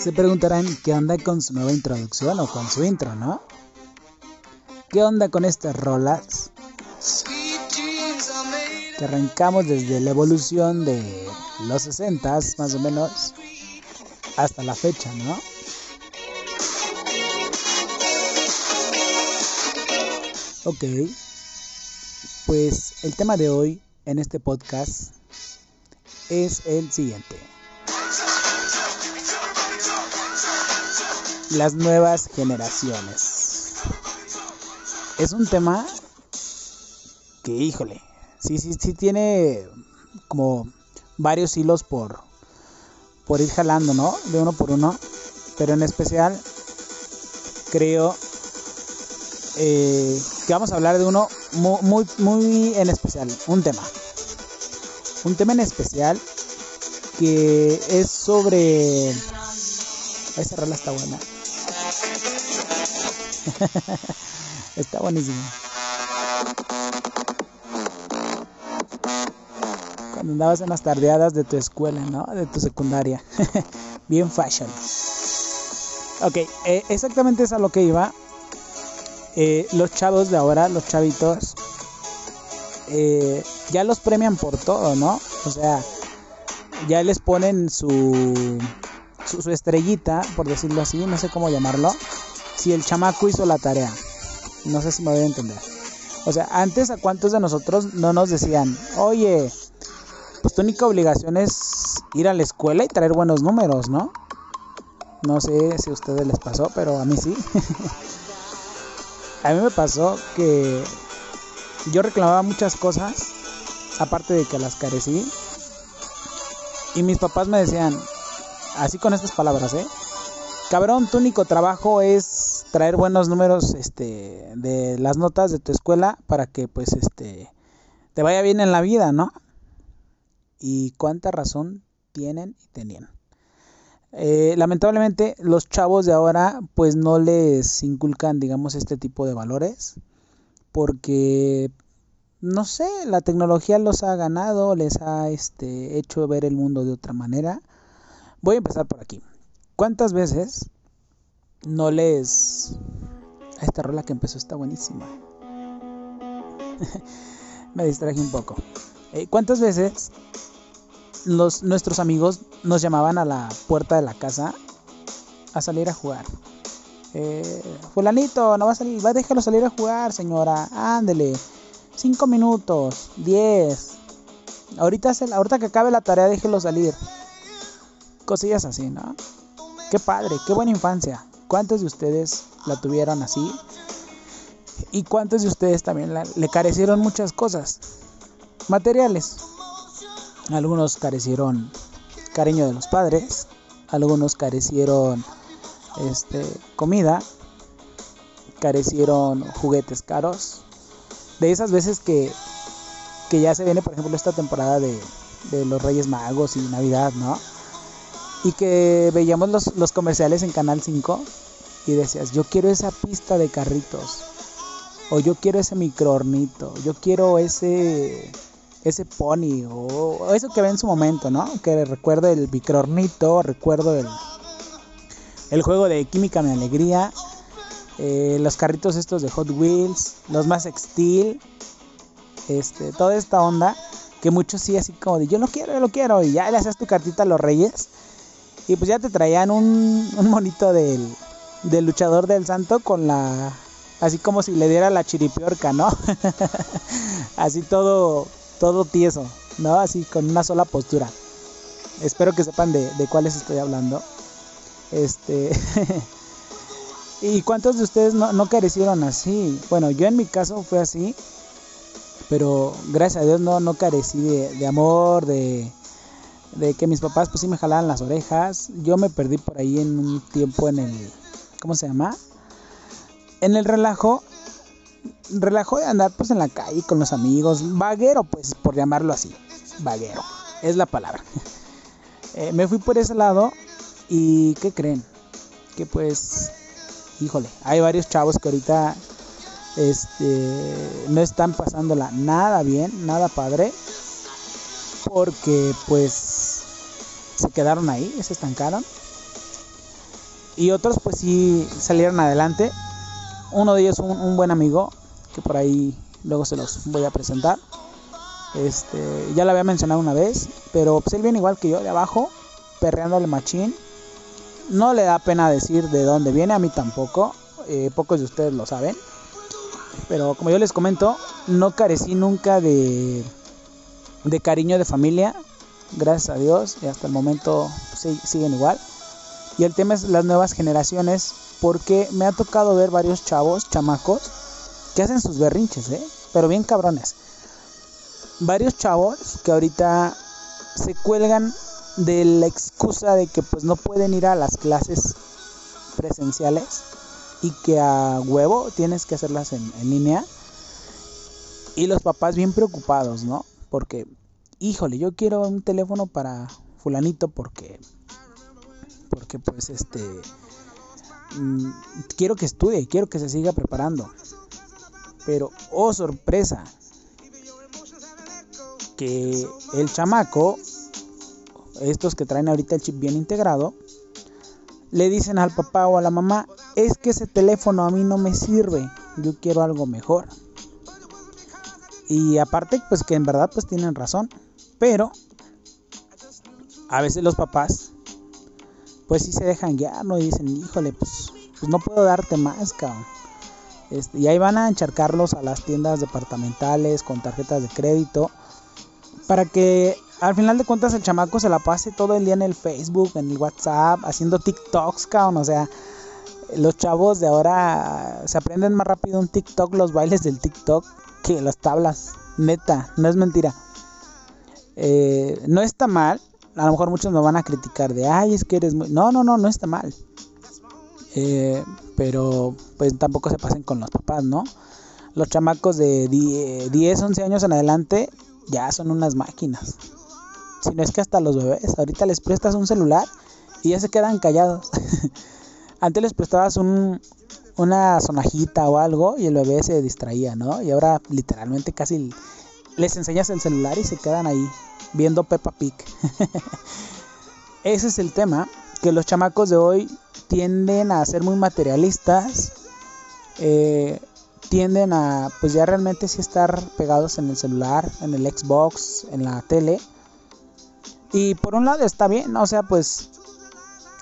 Se preguntarán qué onda con su nueva introducción o con su intro, ¿no? ¿Qué onda con estas rolas? Que arrancamos desde la evolución de los 60 más o menos hasta la fecha, ¿no? Ok, pues el tema de hoy en este podcast es el siguiente. las nuevas generaciones. Es un tema que, híjole, sí, sí, sí tiene como varios hilos por, por ir jalando, ¿no? De uno por uno. Pero en especial, creo eh, que vamos a hablar de uno muy, muy, en especial, un tema. Un tema en especial que es sobre... Esa rola está buena. Está buenísimo. Cuando andabas en las tardeadas de tu escuela, ¿no? De tu secundaria. Bien fashion. Ok, eh, exactamente es a lo que iba. Eh, los chavos de ahora, los chavitos, eh, ya los premian por todo, ¿no? O sea, ya les ponen su, su, su estrellita, por decirlo así, no sé cómo llamarlo si el chamaco hizo la tarea. No sé si me voy a entender. O sea, antes a cuántos de nosotros no nos decían, oye, pues tu única obligación es ir a la escuela y traer buenos números, ¿no? No sé si a ustedes les pasó, pero a mí sí. a mí me pasó que yo reclamaba muchas cosas, aparte de que las carecí. Y mis papás me decían, así con estas palabras, ¿eh? Cabrón, tu único trabajo es traer buenos números este de las notas de tu escuela para que pues este te vaya bien en la vida, ¿no? Y cuánta razón tienen y tenían. Eh, lamentablemente los chavos de ahora pues no les inculcan digamos este tipo de valores porque no sé la tecnología los ha ganado les ha este hecho ver el mundo de otra manera voy a empezar por aquí cuántas veces no les... Esta rola que empezó está buenísima. Me distraje un poco. Eh, ¿Cuántas veces los, nuestros amigos nos llamaban a la puerta de la casa a salir a jugar? Eh, fulanito, no va a salir, va a dejarlo salir a jugar, señora. Ándele. Cinco minutos, diez. Ahorita, ahorita que acabe la tarea, déjelo salir. Cosillas así, ¿no? Qué padre, qué buena infancia. ¿Cuántos de ustedes la tuvieron así? ¿Y cuántos de ustedes también le carecieron muchas cosas? Materiales. Algunos carecieron cariño de los padres, algunos carecieron este, comida, carecieron juguetes caros. De esas veces que, que ya se viene, por ejemplo, esta temporada de, de los Reyes Magos y Navidad, ¿no? Y que veíamos los, los comerciales en Canal 5 y decías, yo quiero esa pista de carritos, o yo quiero ese microornito, yo quiero ese ese pony o, eso que ve en su momento, ¿no? Que recuerdo el microornito, recuerdo el, el juego de Química Mi Alegría, eh, los carritos estos de Hot Wheels, los más Steel, este, toda esta onda que muchos sí así como de yo lo quiero, yo lo quiero y ya le haces tu cartita a los reyes y pues ya te traían un, monito del, luchador del santo con la... Así como si le diera la chiripiorca, ¿no? así todo, todo tieso, ¿no? Así con una sola postura. Espero que sepan de, de cuáles estoy hablando. Este... ¿Y cuántos de ustedes no, no, carecieron así? Bueno, yo en mi caso fue así, pero gracias a Dios no, no carecí de amor, de, de que mis papás pues sí me jalaban las orejas. Yo me perdí por ahí en un tiempo en el, ¿cómo se llama? En el relajo relajo de andar pues en la calle con los amigos, vaguero pues por llamarlo así, vaguero, es la palabra. Eh, me fui por ese lado y ¿qué creen? Que pues, híjole, hay varios chavos que ahorita este, no están pasándola nada bien, nada padre, porque pues se quedaron ahí, se estancaron. Y otros pues sí salieron adelante. Uno de ellos un, buen amigo, que por ahí luego se los voy a presentar. Este, ya lo había mencionado una vez, pero pues él viene igual que yo, de abajo, perreándole machín. No le da pena decir de dónde viene, a mí tampoco. Eh, pocos de ustedes lo saben. Pero como yo les comento, no carecí nunca de, de cariño de familia. Gracias a Dios. Y hasta el momento siguen igual. Y el tema es las nuevas generaciones. Porque me ha tocado ver varios chavos, chamacos, que hacen sus berrinches, ¿eh? Pero bien cabrones. Varios chavos que ahorita se cuelgan de la excusa de que pues no pueden ir a las clases presenciales y que a huevo tienes que hacerlas en, en línea. Y los papás bien preocupados, ¿no? Porque, híjole, yo quiero un teléfono para fulanito porque, porque pues este, mm, quiero que estudie, quiero que se siga preparando. Pero, oh sorpresa, que el chamaco, estos que traen ahorita el chip bien integrado, le dicen al papá o a la mamá, es que ese teléfono a mí no me sirve, yo quiero algo mejor. Y aparte, pues que en verdad pues tienen razón, pero a veces los papás pues sí se dejan guiar, ¿no? Y dicen, híjole, pues, pues no puedo darte más, cabrón. Este, y ahí van a encharcarlos a las tiendas departamentales con tarjetas de crédito para que al final de cuentas el chamaco se la pase todo el día en el Facebook, en el WhatsApp, haciendo TikToks, cabrón. O sea, los chavos de ahora se aprenden más rápido un TikTok, los bailes del TikTok, que las tablas. Neta, no es mentira. Eh, no está mal. A lo mejor muchos me van a criticar de, ay, es que eres muy... No, no, no, no está mal. Eh, pero pues tampoco se pasen con los papás, ¿no? Los chamacos de 10, 11 años en adelante ya son unas máquinas. Si no es que hasta los bebés, ahorita les prestas un celular y ya se quedan callados. Antes les prestabas un, una sonajita o algo y el bebé se distraía, ¿no? Y ahora literalmente casi les enseñas el celular y se quedan ahí viendo Peppa Pig. Ese es el tema, que los chamacos de hoy tienden a ser muy materialistas, eh, tienden a pues ya realmente sí estar pegados en el celular, en el Xbox, en la tele. Y por un lado está bien, o sea, pues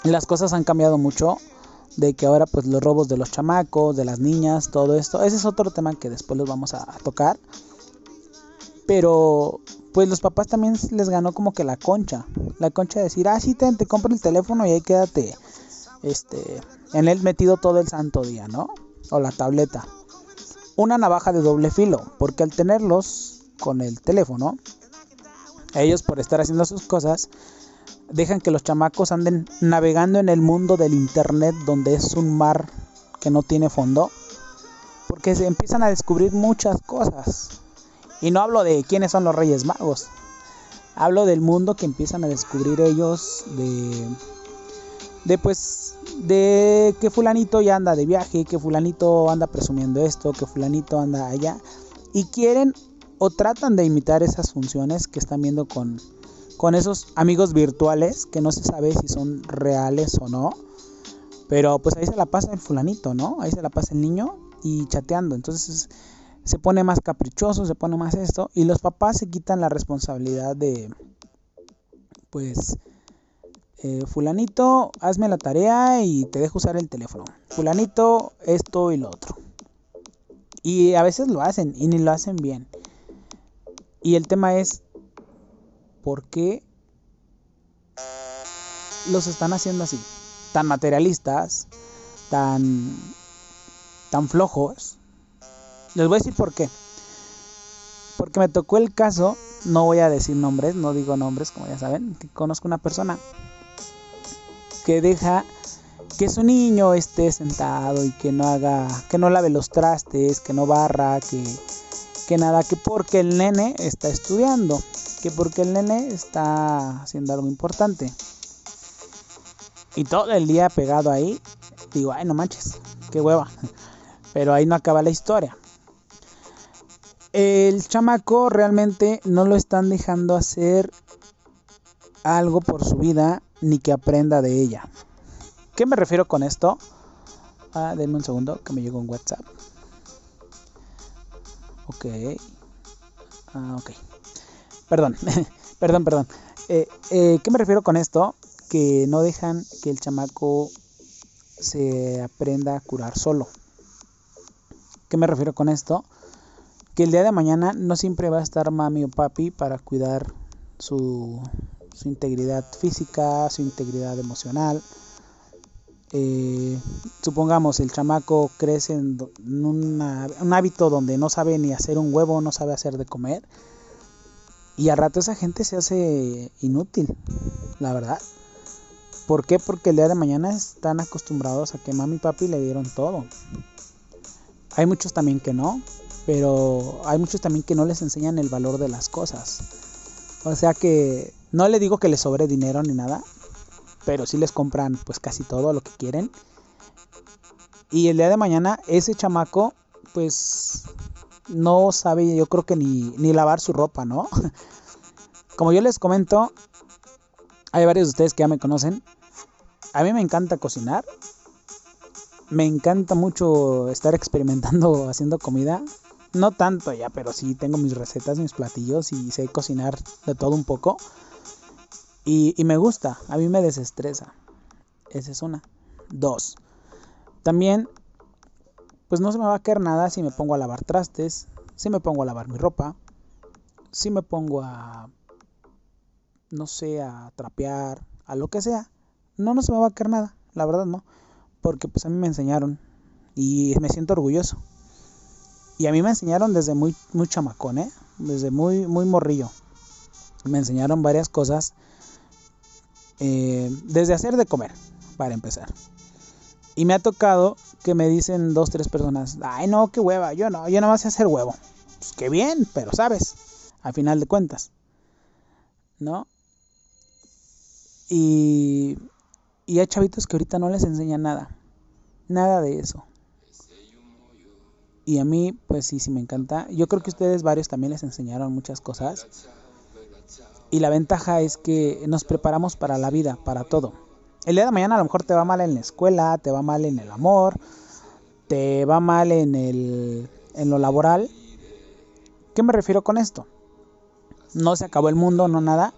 las cosas han cambiado mucho de que ahora pues los robos de los chamacos, de las niñas, todo esto, ese es otro tema que después los vamos a, tocar. Pero pues los papás también les ganó como que la concha, la concha de decir, ah, sí, te, te el teléfono y ahí quédate este, en él metido todo el santo día, ¿no? O la tableta. Una navaja de doble filo, porque al tenerlos con el teléfono, ellos por estar haciendo sus cosas, dejan que los chamacos anden navegando en el mundo del internet donde es un mar que no tiene fondo, porque se empiezan a descubrir muchas cosas. Y no hablo de quiénes son los Reyes Magos. Hablo del mundo que empiezan a descubrir ellos de de pues de que fulanito ya anda de viaje, que fulanito anda presumiendo esto, que fulanito anda allá y quieren o tratan de imitar esas funciones que están viendo con, con esos amigos virtuales que no se sabe si son reales o no. Pero pues ahí se la pasa el fulanito, ¿no? Ahí se la pasa el niño y chateando. Entonces se pone más caprichoso, se pone más esto y los papás se quitan la responsabilidad de pues eh, fulanito, hazme la tarea y te dejo usar el teléfono. Fulanito, esto y lo otro. Y a veces lo hacen y ni lo hacen bien. Y el tema es, ¿por qué los están haciendo así? Tan materialistas, tan, tan flojos. Les voy a decir por qué. Porque me tocó el caso, no voy a decir nombres, no digo nombres como ya saben, conozco una persona que deja que su niño esté sentado y que no haga, que no lave los trastes, que no barra, que, que nada, que porque el nene está estudiando, que porque el nene está haciendo algo importante. Y todo el día pegado ahí, digo, ay, no manches, qué hueva. Pero ahí no acaba la historia. El chamaco realmente no lo están dejando hacer algo por su vida ni que aprenda de ella. ¿Qué me refiero con esto? Ah, denme un segundo que me llegó un WhatsApp. Ok. Ah, ok. Perdón, perdón, perdón. Eh, eh, ¿Qué me refiero con esto? Que no dejan que el chamaco se aprenda a curar solo. ¿Qué me refiero con esto? Que el día de mañana no siempre va a estar mami o papi para cuidar su, integridad física, su integridad emocional. Eh, supongamos el chamaco crece en, un hábito donde no sabe ni hacer un huevo, no sabe hacer de comer. Y al rato esa gente se hace inútil, la verdad. ¿Por qué? Porque el día de mañana están acostumbrados a que mami y papi le dieron todo. Hay muchos también que no, pero hay muchos también que no les enseñan el valor de las cosas. O sea que no le digo que les sobre dinero ni nada, pero sí les compran pues casi todo lo que quieren. Y el día de mañana ese chamaco pues no sabe yo creo que ni, ni lavar su ropa, ¿no? Como yo les comento, hay varios de ustedes que ya me conocen. A mí me encanta cocinar. Me encanta mucho estar experimentando haciendo comida. No tanto ya, pero sí tengo mis recetas, mis platillos y sé cocinar de todo un poco. Y, me gusta, a mí me desestresa. Esa es una. Dos. También, pues no se me va a caer nada si me pongo a lavar trastes, si me pongo a lavar mi ropa, si me pongo a, no sé, a trapear, a lo que sea. No, no se me va a caer nada, la verdad no. Porque pues a mí me enseñaron y me siento orgulloso. Y a mí me enseñaron desde muy, muy chamacón, ¿eh? Desde muy, muy morrillo. Me enseñaron varias cosas eh, desde hacer de comer, para empezar. Y me ha tocado que me dicen dos, tres personas, ay no, qué hueva, yo no, yo nada más sé hacer huevo. Pues qué bien, pero sabes, al final de cuentas. ¿No? Y, y hay chavitos que ahorita no les enseñan nada. Nada de eso. Y a mí, pues sí, sí me encanta. Yo creo que ustedes varios también les enseñaron muchas cosas. Y la ventaja es que nos preparamos para la vida, para todo. El día de mañana a lo mejor te va mal en la escuela, te va mal en el amor, te va mal en, el, en lo laboral. ¿Qué me refiero con esto? No se acabó el mundo, no nada.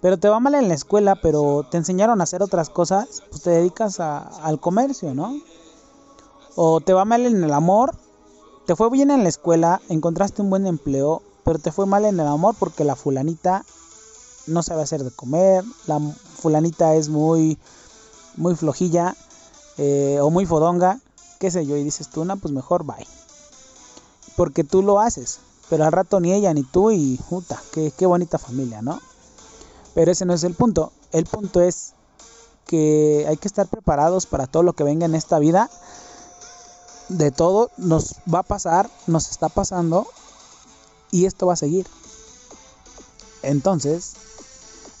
Pero te va mal en la escuela, pero te enseñaron a hacer otras cosas, pues te dedicas al comercio, ¿no? O te va mal en el amor, te fue bien en la escuela, encontraste un buen empleo, pero te fue mal en el amor porque la fulanita no sabe hacer de comer, la fulanita es muy, muy flojilla eh, o muy fodonga, qué sé yo, y dices tú, no, pues mejor bye. Porque tú lo haces, pero al rato ni ella ni tú y puta, qué, qué bonita familia, ¿no? Pero ese no es el punto, el punto es que hay que estar preparados para todo lo que venga en esta vida. De todo nos va a pasar, nos está pasando y esto va a seguir. Entonces,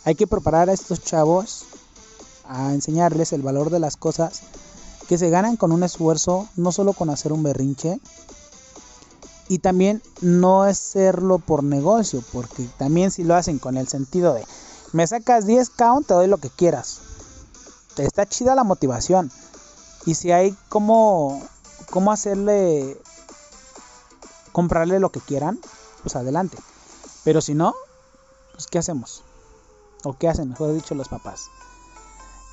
hay que preparar a estos chavos a enseñarles el valor de las cosas que se ganan con un esfuerzo, no solo con hacer un berrinche, y también no hacerlo por negocio, porque también si lo hacen con el sentido de me sacas 10 count, te doy lo que quieras. Está chida la motivación. Y si hay como cómo hacerle comprarle lo que quieran, pues adelante. Pero si no, pues ¿qué hacemos? o qué hacen, mejor dicho, los papás.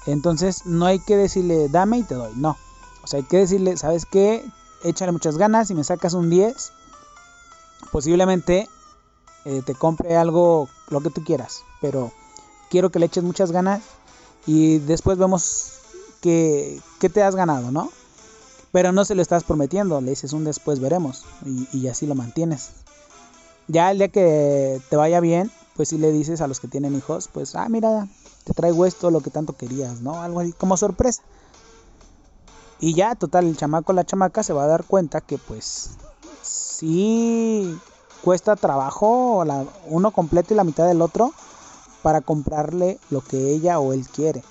Entonces no hay que decirle dame y te doy, no. O sea, hay que decirle, ¿sabes qué? Échale muchas ganas y me sacas un 10. Posiblemente eh, te compre algo, lo que tú quieras. Pero quiero que le eches muchas ganas y después vemos qué, te has ganado, ¿no? Pero no se lo estás prometiendo, le dices un después veremos y, y así lo mantienes. Ya el día que te vaya bien, pues si le dices a los que tienen hijos, pues, ah, mira, te traigo esto, lo que tanto querías, ¿no? Algo así, como sorpresa. Y ya, total, el chamaco, la chamaca se va a dar cuenta que pues sí cuesta trabajo la, uno completo y la mitad del otro para comprarle lo que ella o él quiere.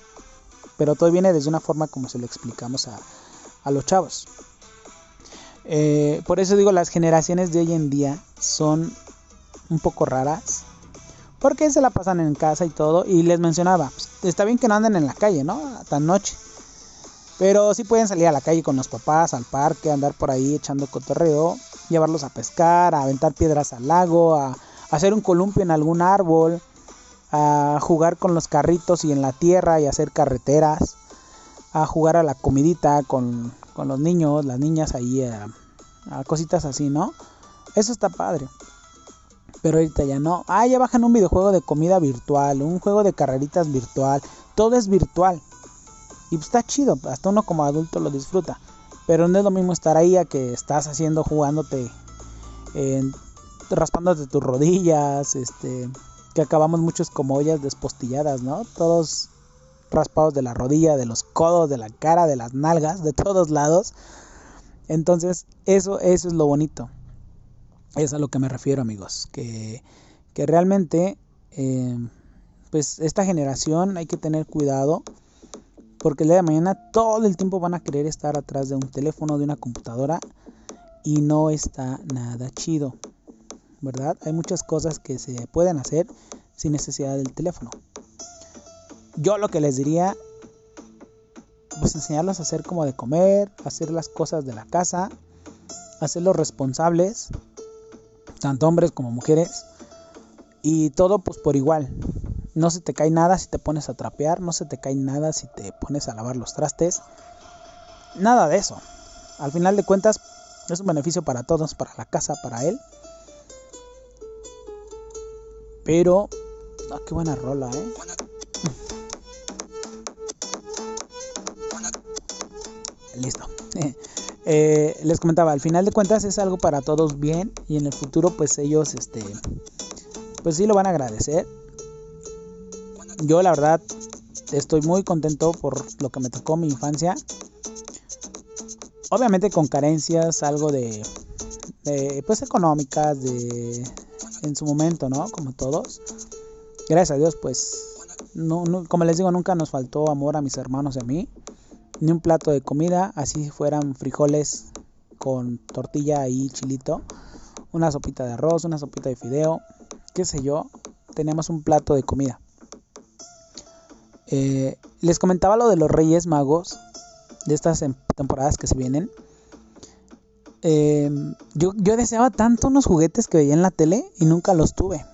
Pero todo viene desde una forma como se lo explicamos a, a los chavos. Eh, por eso digo, las generaciones de hoy en día son un poco raras. Porque se la pasan en casa y todo. Y les mencionaba, pues, está bien que no anden en la calle, ¿no? Tan noche. Pero sí pueden salir a la calle con los papás, al parque, andar por ahí echando cotorreo, llevarlos a pescar, a aventar piedras al lago, a, hacer un columpio en algún árbol, a jugar con los carritos y en la tierra y hacer carreteras, a jugar a la comidita con, los niños, las niñas ahí, a, a cositas así, ¿no? Eso está padre. Pero ahorita ya no. Ah, ya bajan un videojuego de comida virtual, un juego de carreritas virtual. Todo es virtual. Y pues está chido, hasta uno como adulto lo disfruta. Pero no es lo mismo estar ahí a que estás haciendo, jugándote, raspándote tus rodillas, este, que acabamos muchos como ollas despostilladas, ¿no? Todos raspados de la rodilla, de los codos, de la cara, de las nalgas, de todos lados. Entonces, eso, eso es lo bonito. Es a lo que me refiero, amigos. Que, que realmente, eh, pues esta generación hay que tener cuidado porque el día de mañana todo el tiempo van a querer estar atrás de un teléfono, de una computadora y no está nada chido. ¿Verdad? Hay muchas cosas que se pueden hacer sin necesidad del teléfono. Yo lo que les diría, pues enseñarlos a hacer como de comer, hacer las cosas de la casa, hacerlos responsables, tanto hombres como mujeres, y todo pues por igual, no se te cae nada si te pones a trapear, no se te cae nada si te pones a lavar los trastes. Nada de eso. Al final de cuentas es un beneficio para todos, para la casa, para él. Pero, ah, qué buena rola, ¿eh? Listo. Eh, les comentaba, al final de cuentas es algo para todos bien y en el futuro pues ellos, este, pues sí lo van a agradecer yo la verdad estoy muy contento por lo que me tocó mi infancia. Obviamente con carencias, algo de, pues económicas, de en su momento, ¿no? Como todos. Gracias a Dios, pues, no, como les digo, nunca nos faltó amor a mis hermanos y a mí. Ni un plato de comida, así fueran frijoles con tortilla y chilito. Una sopita de arroz, una sopita de fideo, qué sé yo. Teníamos un plato de comida. Eh, les comentaba lo de los Reyes Magos, de estas em, temporadas que se vienen. Em, yo, deseaba tanto unos juguetes que veía en la tele y nunca los tuve.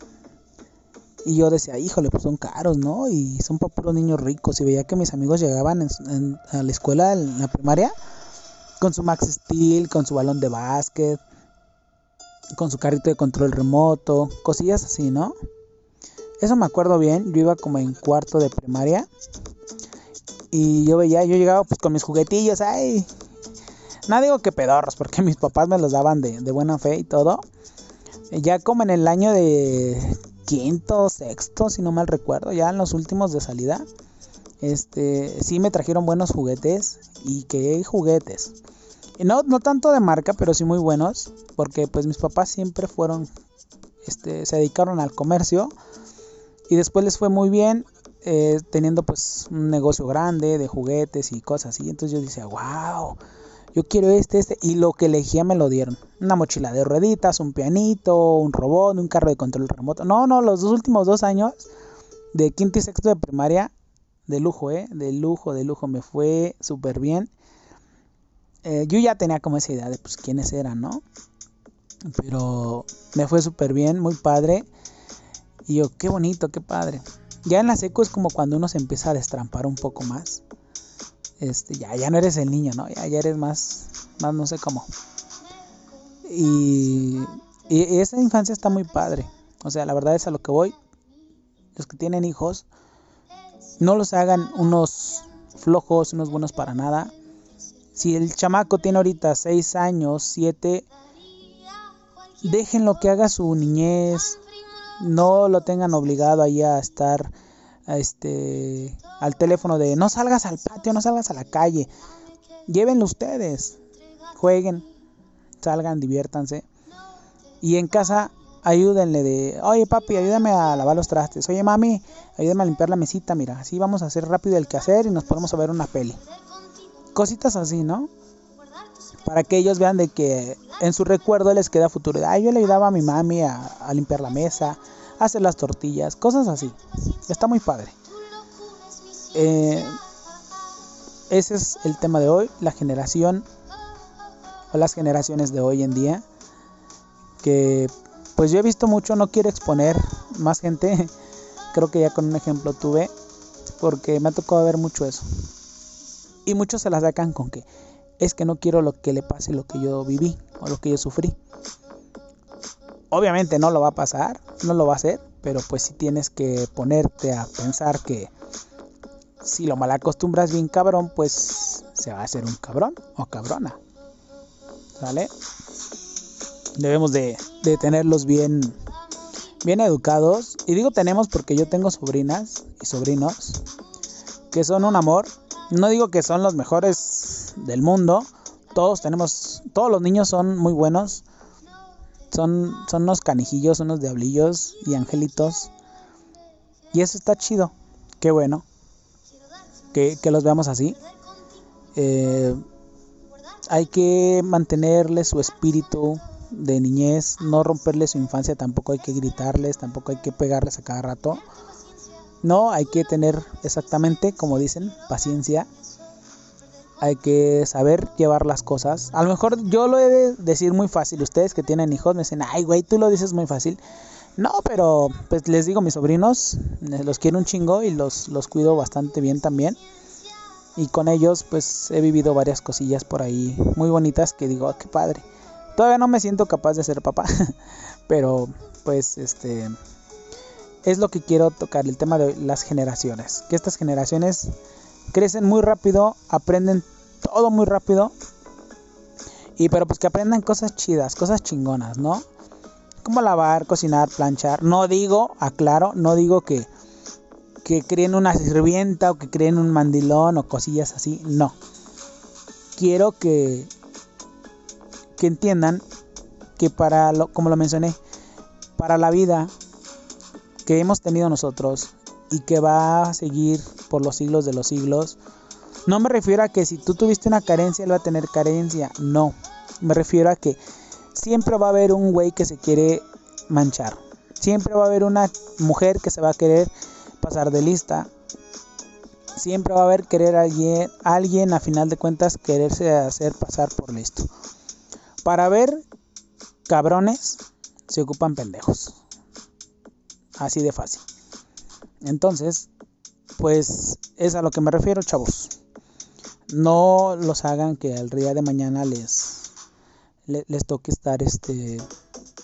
Y yo decía, híjole, pues son caros, ¿no? Y son para puros niños ricos. Y veía que mis amigos llegaban a la escuela, en la primaria, con su Max Steel, con su balón de básquet, con su carrito de control remoto, cosillas así, ¿no? Eso me acuerdo bien, yo iba como en cuarto de primaria y yo veía, yo llegaba pues con mis juguetillos, ay, no digo que pedorros, porque mis papás me los daban de, buena fe y todo. Ya como en el año de quinto, sexto, si no mal recuerdo, ya en los últimos de salida, este, sí me trajeron buenos juguetes y que juguetes. Y no, no tanto de marca, pero sí muy buenos, porque pues mis papás siempre fueron, este, se dedicaron al comercio y después les fue muy bien eh, teniendo pues un negocio grande de juguetes y cosas así. Entonces yo decía, wow, yo quiero este, este. Y lo que elegía me lo dieron. Una mochila de rueditas, un pianito, un robot, un carro de control remoto. No, no, los dos últimos dos años de quinto y sexto de primaria, de lujo, ¿eh? De lujo, de lujo. Me fue súper bien. Eh, yo ya tenía como esa idea de pues quiénes eran, ¿no? Pero me fue súper bien, muy padre. Y yo, qué bonito, qué padre. Ya en la seco es como cuando uno se empieza a destrampar un poco más. Este, ya, ya no eres el niño, ¿no? Ya, eres más, más no sé cómo. Y, y esa infancia está muy padre. O sea, la verdad es a lo que voy. Los que tienen hijos, no los hagan unos flojos, unos buenos para nada. Si el chamaco tiene ahorita 6 años, 7, déjenlo que haga su niñez, no lo tengan obligado ahí a estar este al teléfono de no salgas al patio, no salgas a la calle. Llévenlo ustedes. Jueguen, salgan, diviértanse. Y en casa ayúdenle de, oye papi, ayúdame a lavar los trastes. Oye mami, ayúdame a limpiar la mesita. Mira, así vamos a hacer rápido el quehacer y nos ponemos a ver una peli. Cositas así, ¿no? Para que ellos vean de que en su recuerdo les queda futuro. Ay, yo le ayudaba a mi mami a, a limpiar la mesa, a hacer las tortillas, cosas así. Está muy padre. Eh, ese es el tema de hoy, la generación o las generaciones de hoy en día. Que pues yo he visto mucho, no quiero exponer más gente. Creo que ya con un ejemplo tuve, porque me ha tocado ver mucho eso. Y muchos se la sacan con que es que no quiero lo que le pase lo que yo viví o lo que yo sufrí. Obviamente no lo va a pasar, no lo va a hacer, pero pues si tienes que ponerte a pensar que si lo malacostumbras bien cabrón, pues se va a hacer un cabrón o cabrona. ¿Sale? Debemos de, de tenerlos bien, bien educados. Y digo tenemos porque yo tengo sobrinas y sobrinos que son un amor. No digo que son los mejores del mundo. Todos tenemos, todos los niños son muy buenos. Son, son unos canijillos, unos diablillos y angelitos. Y eso está chido. Qué bueno que, los veamos así. Eh, hay que mantenerle su espíritu de niñez, no romperle su infancia, tampoco hay que gritarles, tampoco hay que pegarles a cada rato. No, hay que tener exactamente, como dicen, paciencia. Hay que saber llevar las cosas. A lo mejor yo lo he de decir muy fácil. Ustedes que tienen hijos me dicen, ay, güey, tú lo dices muy fácil. No, pero pues les digo, mis sobrinos, eh, los quiero un chingo y los, los cuido bastante bien también. Y con ellos pues he vivido varias cosillas por ahí muy bonitas que digo, ah, qué padre. Todavía no me siento capaz de ser papá, pero pues este es lo que quiero tocar, el tema de las generaciones. Que estas generaciones crecen muy rápido, aprenden todo muy rápido. Y pero pues que aprendan cosas chidas, cosas chingonas, ¿no? como lavar, cocinar, planchar. No digo, aclaro, no digo que, que creen una sirvienta o que creen un mandilón o cosillas así. No. Quiero que, que entiendan que para lo, como lo mencioné, para la vida que hemos tenido nosotros y que va a seguir por los siglos de los siglos, no me refiero a que si tú tuviste una carencia, él va a tener carencia. No. Me refiero a que siempre va a haber un güey que se quiere manchar. Siempre va a haber una mujer que se va a querer pasar de lista. Siempre va a haber querer alguien, alguien a final de cuentas quererse hacer pasar por listo. Para ver cabrones se ocupan pendejos. Así de fácil. Entonces, pues es a lo que me refiero, chavos. No los hagan que al día de mañana les les toque estar este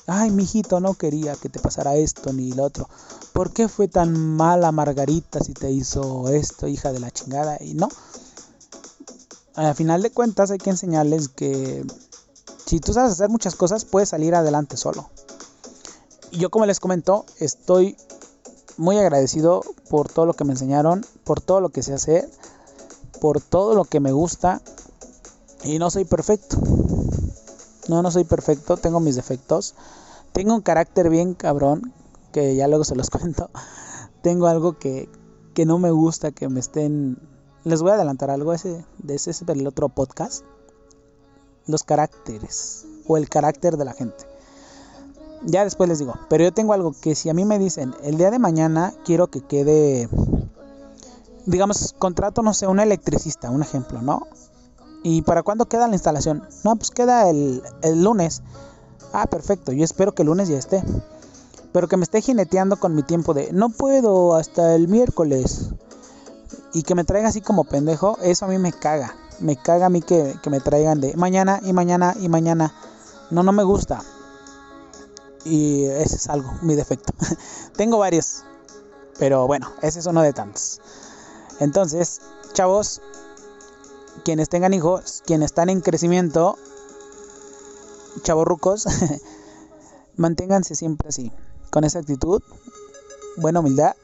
ay mijito no quería que te pasara esto ni lo otro ¿por qué fue tan mala Margarita si te hizo esto hija de la chingada? y no al final de cuentas hay que enseñarles que si tú sabes hacer muchas cosas puedes salir adelante solo y yo como les comento estoy muy agradecido por todo lo que me enseñaron por todo lo que sé hacer por todo lo que me gusta y no soy perfecto no, no soy perfecto, tengo mis defectos. Tengo un carácter bien cabrón, que ya luego se los cuento. Tengo algo que, que no me gusta que me estén... Les voy a adelantar algo ese, de ese es el otro podcast. Los caracteres o el carácter de la gente. Ya después les digo, pero yo tengo algo que si a mí me dicen, el día de mañana quiero que quede, digamos, contrato, no sé, un electricista, un ejemplo, ¿no? ¿Y para cuándo queda la instalación? No, pues queda el, lunes. Ah, perfecto, yo espero que el lunes ya esté. Pero que me esté jineteando con mi tiempo de no puedo hasta el miércoles. Y que me traiga así como pendejo, eso a mí me caga. Me caga a mí que, que me traigan de mañana y mañana y mañana. No, no me gusta. Y ese es algo, mi defecto. Tengo varios. Pero bueno, ese es uno de tantos. Entonces, chavos, quienes tengan hijos, quienes están en crecimiento, chavorrucos, manténganse siempre así, con esa actitud, buena humildad,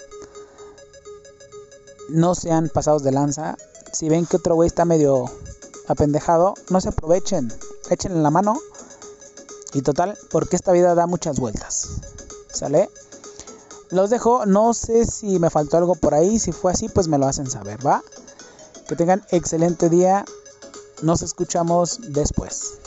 no sean pasados de lanza. Si ven que otro güey está medio apendejado, no se aprovechen, échenle la mano. Y total, porque esta vida da muchas vueltas. ¿Sale? Los dejo, no sé si me faltó algo por ahí, si fue así, pues me lo hacen saber, ¿va? Que tengan excelente día, nos escuchamos después.